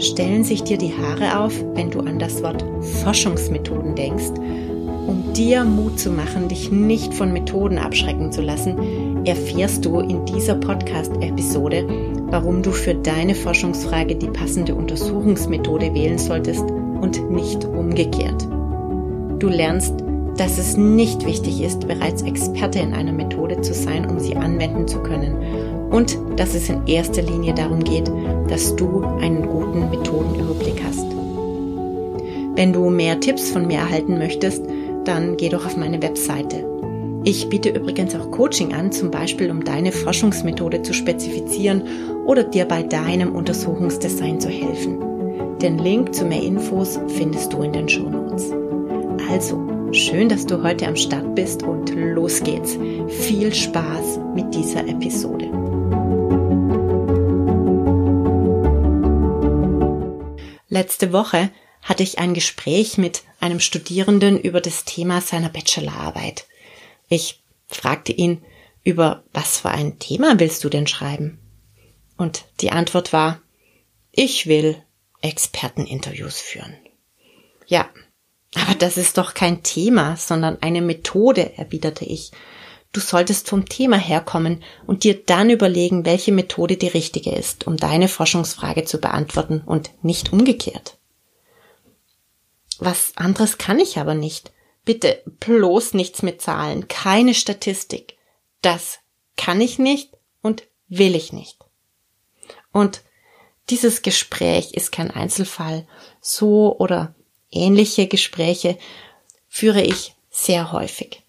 Stellen sich dir die Haare auf, wenn du an das Wort Forschungsmethoden denkst? Um dir Mut zu machen, dich nicht von Methoden abschrecken zu lassen, erfährst du in dieser Podcast-Episode, warum du für deine Forschungsfrage die passende Untersuchungsmethode wählen solltest und nicht umgekehrt. Du lernst, dass es nicht wichtig ist, bereits Experte in einer Methode zu sein, um sie anwenden zu können und dass es in erster Linie darum geht, dass du einen guten Methodenüberblick hast. Wenn du mehr Tipps von mir erhalten möchtest, dann geh doch auf meine Webseite. Ich biete übrigens auch Coaching an, zum Beispiel um deine Forschungsmethode zu spezifizieren oder dir bei deinem Untersuchungsdesign zu helfen. Den Link zu mehr Infos findest du in den Shownotes. Also, schön, dass du heute am Start bist und los geht's. Viel Spaß mit dieser Episode. Letzte Woche hatte ich ein Gespräch mit einem Studierenden über das Thema seiner Bachelorarbeit. Ich fragte ihn, über was für ein Thema willst du denn schreiben? Und die Antwort war, ich will Experteninterviews führen. Ja, aber das ist doch kein Thema, sondern eine Methode, erwiderte ich. Du solltest vom Thema herkommen und dir dann überlegen, welche Methode die richtige ist, um deine Forschungsfrage zu beantworten und nicht umgekehrt. Was anderes kann ich aber nicht. Bitte bloß nichts mit Zahlen, keine Statistik. Das kann ich nicht und will ich nicht. Und dieses Gespräch ist kein Einzelfall. So oder ähnliche Gespräche führe ich sehr häufig.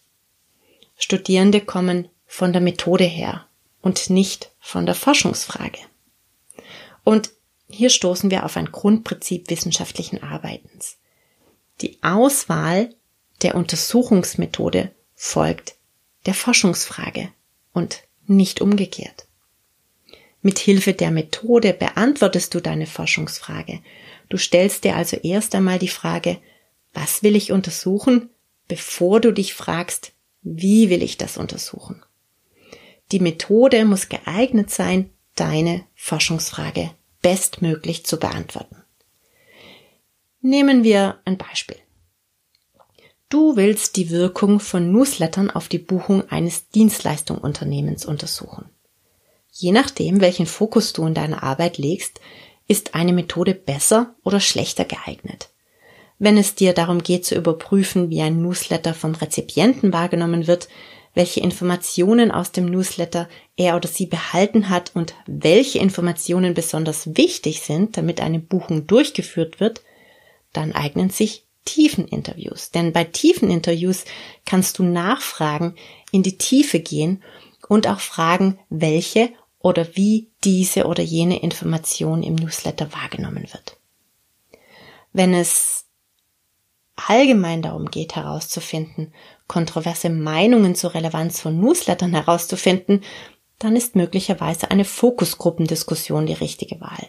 Studierende kommen von der Methode her und nicht von der Forschungsfrage. Und hier stoßen wir auf ein Grundprinzip wissenschaftlichen Arbeitens. Die Auswahl der Untersuchungsmethode folgt der Forschungsfrage und nicht umgekehrt. Mit Hilfe der Methode beantwortest du deine Forschungsfrage. Du stellst dir also erst einmal die Frage, was will ich untersuchen, bevor du dich fragst, wie will ich das untersuchen? Die Methode muss geeignet sein, deine Forschungsfrage bestmöglich zu beantworten. Nehmen wir ein Beispiel. Du willst die Wirkung von Newslettern auf die Buchung eines Dienstleistungsunternehmens untersuchen. Je nachdem, welchen Fokus du in deiner Arbeit legst, ist eine Methode besser oder schlechter geeignet wenn es dir darum geht zu überprüfen, wie ein Newsletter von Rezipienten wahrgenommen wird, welche Informationen aus dem Newsletter er oder sie behalten hat und welche Informationen besonders wichtig sind, damit eine Buchung durchgeführt wird, dann eignen sich Tiefeninterviews. Denn bei Tiefeninterviews kannst du nachfragen, in die Tiefe gehen und auch fragen, welche oder wie diese oder jene Information im Newsletter wahrgenommen wird. Wenn es allgemein darum geht herauszufinden, kontroverse Meinungen zur Relevanz von Newslettern herauszufinden, dann ist möglicherweise eine Fokusgruppendiskussion die richtige Wahl.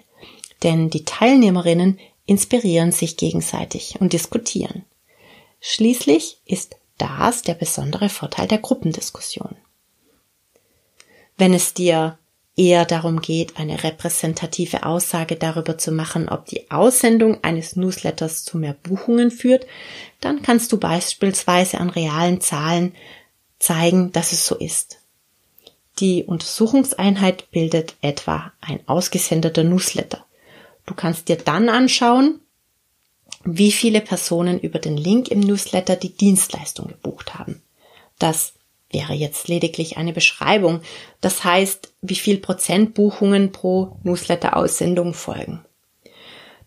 Denn die Teilnehmerinnen inspirieren sich gegenseitig und diskutieren. Schließlich ist das der besondere Vorteil der Gruppendiskussion. Wenn es dir eher darum geht, eine repräsentative Aussage darüber zu machen, ob die Aussendung eines Newsletters zu mehr Buchungen führt, dann kannst du beispielsweise an realen Zahlen zeigen, dass es so ist. Die Untersuchungseinheit bildet etwa ein ausgesendeter Newsletter. Du kannst dir dann anschauen, wie viele Personen über den Link im Newsletter die Dienstleistung gebucht haben. Das wäre jetzt lediglich eine Beschreibung. Das heißt, wie viel Prozent Buchungen pro Newsletter-Aussendung folgen.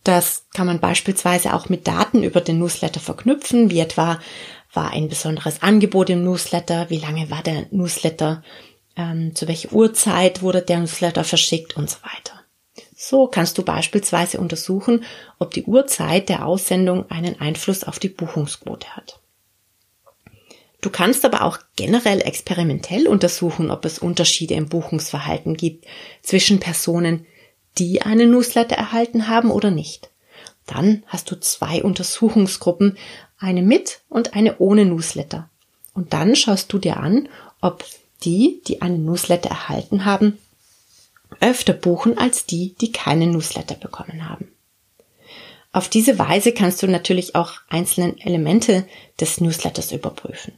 Das kann man beispielsweise auch mit Daten über den Newsletter verknüpfen, wie etwa war ein besonderes Angebot im Newsletter, wie lange war der Newsletter, ähm, zu welcher Uhrzeit wurde der Newsletter verschickt und so weiter. So kannst du beispielsweise untersuchen, ob die Uhrzeit der Aussendung einen Einfluss auf die Buchungsquote hat. Du kannst aber auch generell experimentell untersuchen, ob es Unterschiede im Buchungsverhalten gibt zwischen Personen, die eine Newsletter erhalten haben oder nicht. Dann hast du zwei Untersuchungsgruppen, eine mit und eine ohne Newsletter. Und dann schaust du dir an, ob die, die eine Newsletter erhalten haben, öfter buchen als die, die keine Newsletter bekommen haben. Auf diese Weise kannst du natürlich auch einzelne Elemente des Newsletters überprüfen.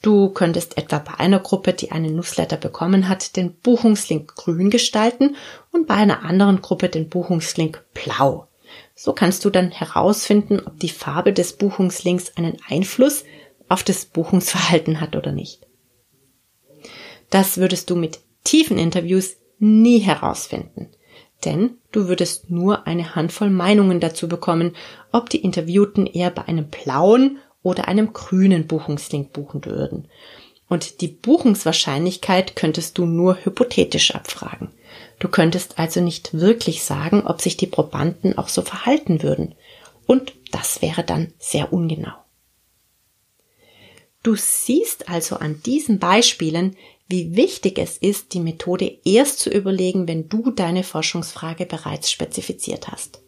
Du könntest etwa bei einer Gruppe, die einen Newsletter bekommen hat, den Buchungslink grün gestalten und bei einer anderen Gruppe den Buchungslink blau. So kannst du dann herausfinden, ob die Farbe des Buchungslinks einen Einfluss auf das Buchungsverhalten hat oder nicht. Das würdest du mit tiefen Interviews nie herausfinden, denn du würdest nur eine Handvoll Meinungen dazu bekommen, ob die Interviewten eher bei einem blauen oder einem grünen Buchungslink buchen würden. Und die Buchungswahrscheinlichkeit könntest du nur hypothetisch abfragen. Du könntest also nicht wirklich sagen, ob sich die Probanden auch so verhalten würden. Und das wäre dann sehr ungenau. Du siehst also an diesen Beispielen, wie wichtig es ist, die Methode erst zu überlegen, wenn du deine Forschungsfrage bereits spezifiziert hast.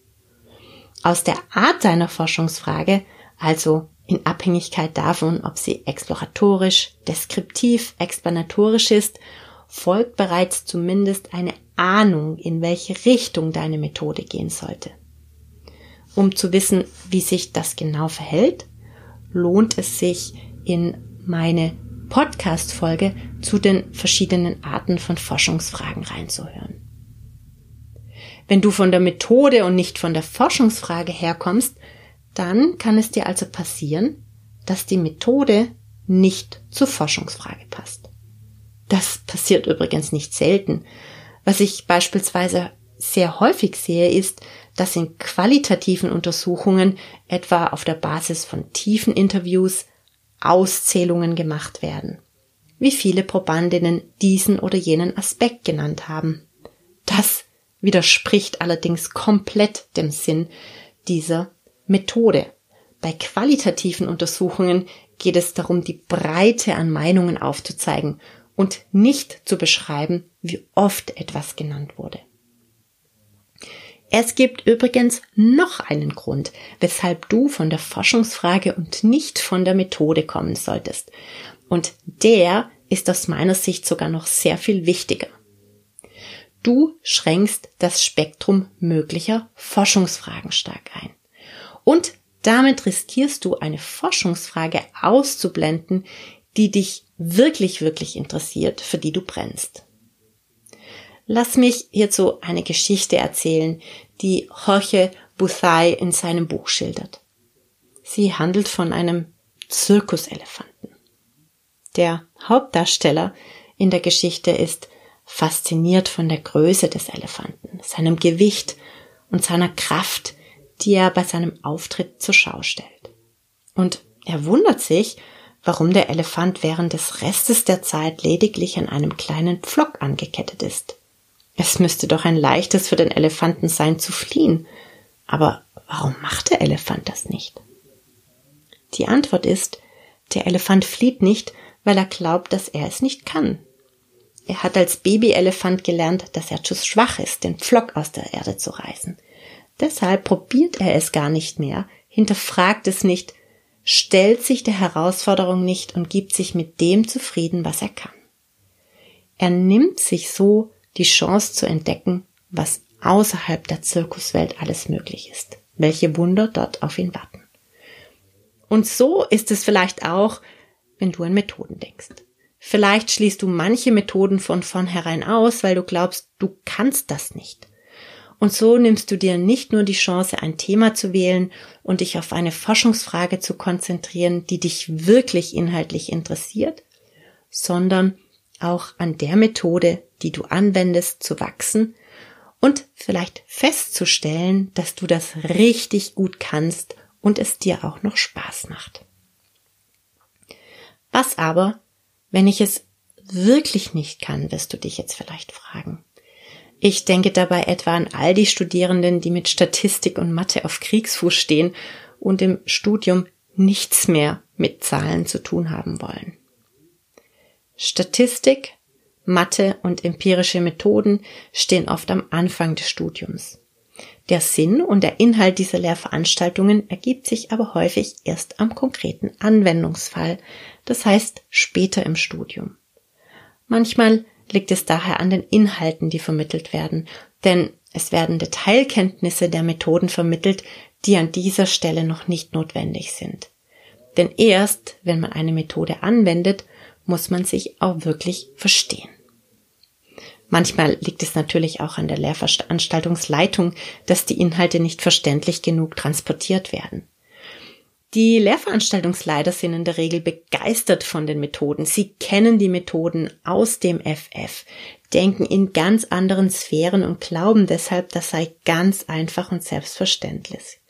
Aus der Art deiner Forschungsfrage, also in Abhängigkeit davon, ob sie exploratorisch, deskriptiv, explanatorisch ist, folgt bereits zumindest eine Ahnung, in welche Richtung deine Methode gehen sollte. Um zu wissen, wie sich das genau verhält, lohnt es sich, in meine Podcast-Folge zu den verschiedenen Arten von Forschungsfragen reinzuhören. Wenn du von der Methode und nicht von der Forschungsfrage herkommst, dann kann es dir also passieren, dass die Methode nicht zur Forschungsfrage passt. Das passiert übrigens nicht selten. Was ich beispielsweise sehr häufig sehe, ist, dass in qualitativen Untersuchungen etwa auf der Basis von tiefen Interviews Auszählungen gemacht werden, wie viele Probandinnen diesen oder jenen Aspekt genannt haben. Das widerspricht allerdings komplett dem Sinn dieser Methode. Bei qualitativen Untersuchungen geht es darum, die Breite an Meinungen aufzuzeigen und nicht zu beschreiben, wie oft etwas genannt wurde. Es gibt übrigens noch einen Grund, weshalb du von der Forschungsfrage und nicht von der Methode kommen solltest. Und der ist aus meiner Sicht sogar noch sehr viel wichtiger. Du schränkst das Spektrum möglicher Forschungsfragen stark ein. Und damit riskierst du eine Forschungsfrage auszublenden, die dich wirklich, wirklich interessiert, für die du brennst. Lass mich hierzu eine Geschichte erzählen, die Jorge Buthai in seinem Buch schildert. Sie handelt von einem Zirkuselefanten. Der Hauptdarsteller in der Geschichte ist fasziniert von der Größe des Elefanten, seinem Gewicht und seiner Kraft, die er bei seinem Auftritt zur Schau stellt. Und er wundert sich, warum der Elefant während des Restes der Zeit lediglich an einem kleinen Pflock angekettet ist. Es müsste doch ein leichtes für den Elefanten sein zu fliehen. Aber warum macht der Elefant das nicht? Die Antwort ist, der Elefant flieht nicht, weil er glaubt, dass er es nicht kann. Er hat als Babyelefant gelernt, dass er zu schwach ist, den Pflock aus der Erde zu reißen. Deshalb probiert er es gar nicht mehr, hinterfragt es nicht, stellt sich der Herausforderung nicht und gibt sich mit dem zufrieden, was er kann. Er nimmt sich so die Chance zu entdecken, was außerhalb der Zirkuswelt alles möglich ist, welche Wunder dort auf ihn warten. Und so ist es vielleicht auch, wenn du an Methoden denkst. Vielleicht schließt du manche Methoden von vornherein aus, weil du glaubst, du kannst das nicht. Und so nimmst du dir nicht nur die Chance, ein Thema zu wählen und dich auf eine Forschungsfrage zu konzentrieren, die dich wirklich inhaltlich interessiert, sondern auch an der Methode, die du anwendest, zu wachsen und vielleicht festzustellen, dass du das richtig gut kannst und es dir auch noch Spaß macht. Was aber, wenn ich es wirklich nicht kann, wirst du dich jetzt vielleicht fragen. Ich denke dabei etwa an all die Studierenden, die mit Statistik und Mathe auf Kriegsfuß stehen und im Studium nichts mehr mit Zahlen zu tun haben wollen. Statistik, Mathe und empirische Methoden stehen oft am Anfang des Studiums. Der Sinn und der Inhalt dieser Lehrveranstaltungen ergibt sich aber häufig erst am konkreten Anwendungsfall, das heißt später im Studium. Manchmal liegt es daher an den Inhalten, die vermittelt werden, denn es werden Detailkenntnisse der Methoden vermittelt, die an dieser Stelle noch nicht notwendig sind. Denn erst, wenn man eine Methode anwendet, muss man sich auch wirklich verstehen. Manchmal liegt es natürlich auch an der Lehrveranstaltungsleitung, dass die Inhalte nicht verständlich genug transportiert werden. Die Lehrveranstaltungsleiter sind in der Regel begeistert von den Methoden. Sie kennen die Methoden aus dem FF, denken in ganz anderen Sphären und glauben deshalb, das sei ganz einfach und selbstverständlich.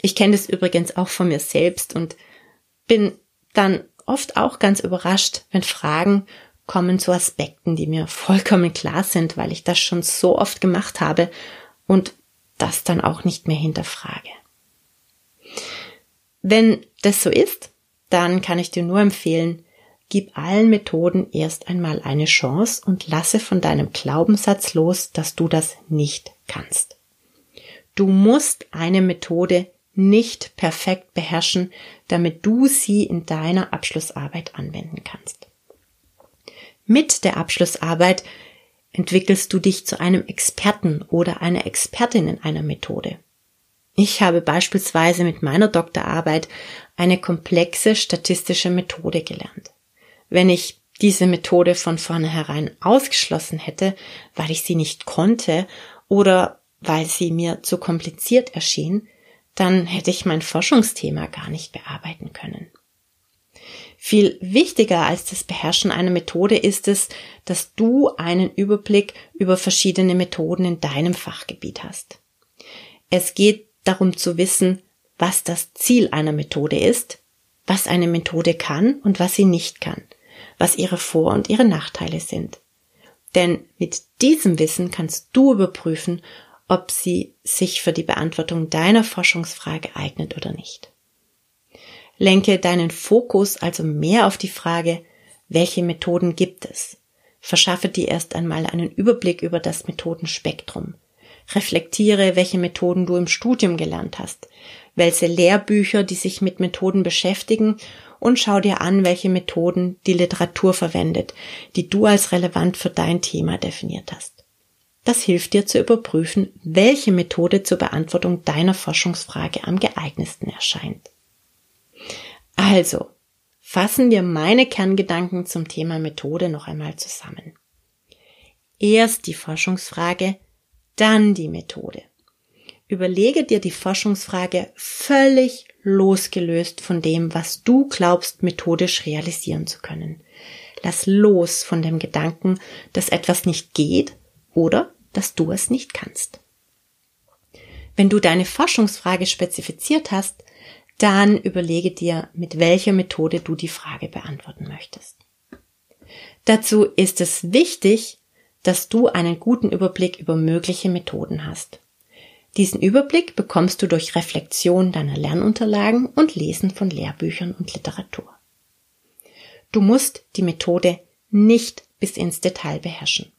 Ich kenne das übrigens auch von mir selbst und bin dann oft auch ganz überrascht, wenn Fragen kommen zu Aspekten, die mir vollkommen klar sind, weil ich das schon so oft gemacht habe und das dann auch nicht mehr hinterfrage. Wenn das so ist, dann kann ich dir nur empfehlen, gib allen Methoden erst einmal eine Chance und lasse von deinem Glaubenssatz los, dass du das nicht kannst. Du musst eine Methode nicht perfekt beherrschen, damit du sie in deiner Abschlussarbeit anwenden kannst. Mit der Abschlussarbeit entwickelst du dich zu einem Experten oder einer Expertin in einer Methode. Ich habe beispielsweise mit meiner Doktorarbeit eine komplexe statistische Methode gelernt. Wenn ich diese Methode von vornherein ausgeschlossen hätte, weil ich sie nicht konnte oder weil sie mir zu kompliziert erschien, dann hätte ich mein Forschungsthema gar nicht bearbeiten können. Viel wichtiger als das Beherrschen einer Methode ist es, dass du einen Überblick über verschiedene Methoden in deinem Fachgebiet hast. Es geht darum zu wissen, was das Ziel einer Methode ist, was eine Methode kann und was sie nicht kann, was ihre Vor- und ihre Nachteile sind. Denn mit diesem Wissen kannst du überprüfen, ob sie sich für die Beantwortung deiner Forschungsfrage eignet oder nicht. Lenke deinen Fokus also mehr auf die Frage, welche Methoden gibt es? Verschaffe dir erst einmal einen Überblick über das Methodenspektrum. Reflektiere, welche Methoden du im Studium gelernt hast, welche Lehrbücher, die sich mit Methoden beschäftigen und schau dir an, welche Methoden die Literatur verwendet, die du als relevant für dein Thema definiert hast. Das hilft dir zu überprüfen, welche Methode zur Beantwortung deiner Forschungsfrage am geeignetsten erscheint. Also, fassen wir meine Kerngedanken zum Thema Methode noch einmal zusammen. Erst die Forschungsfrage, dann die Methode. Überlege dir die Forschungsfrage völlig losgelöst von dem, was du glaubst, methodisch realisieren zu können. Lass los von dem Gedanken, dass etwas nicht geht oder dass du es nicht kannst. Wenn du deine Forschungsfrage spezifiziert hast, dann überlege dir, mit welcher Methode du die Frage beantworten möchtest. Dazu ist es wichtig, dass du einen guten Überblick über mögliche Methoden hast. Diesen Überblick bekommst du durch Reflexion deiner Lernunterlagen und Lesen von Lehrbüchern und Literatur. Du musst die Methode nicht bis ins Detail beherrschen.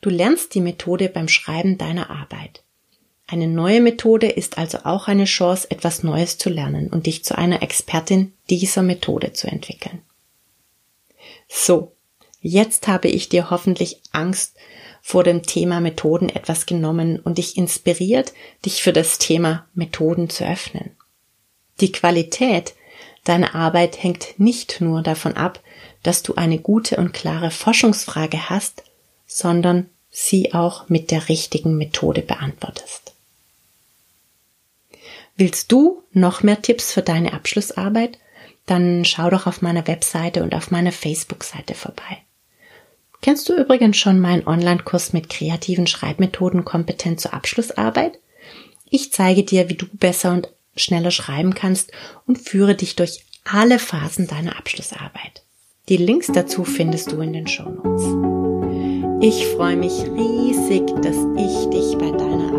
Du lernst die Methode beim Schreiben deiner Arbeit. Eine neue Methode ist also auch eine Chance, etwas Neues zu lernen und dich zu einer Expertin dieser Methode zu entwickeln. So, jetzt habe ich dir hoffentlich Angst vor dem Thema Methoden etwas genommen und dich inspiriert, dich für das Thema Methoden zu öffnen. Die Qualität deiner Arbeit hängt nicht nur davon ab, dass du eine gute und klare Forschungsfrage hast, sondern sie auch mit der richtigen Methode beantwortest. Willst du noch mehr Tipps für deine Abschlussarbeit? Dann schau doch auf meiner Webseite und auf meiner Facebook-Seite vorbei. Kennst du übrigens schon meinen Online-Kurs mit kreativen Schreibmethoden kompetent zur Abschlussarbeit? Ich zeige dir, wie du besser und schneller schreiben kannst und führe dich durch alle Phasen deiner Abschlussarbeit. Die Links dazu findest du in den Show Notes. Ich freue mich riesig, dass ich dich bei deinem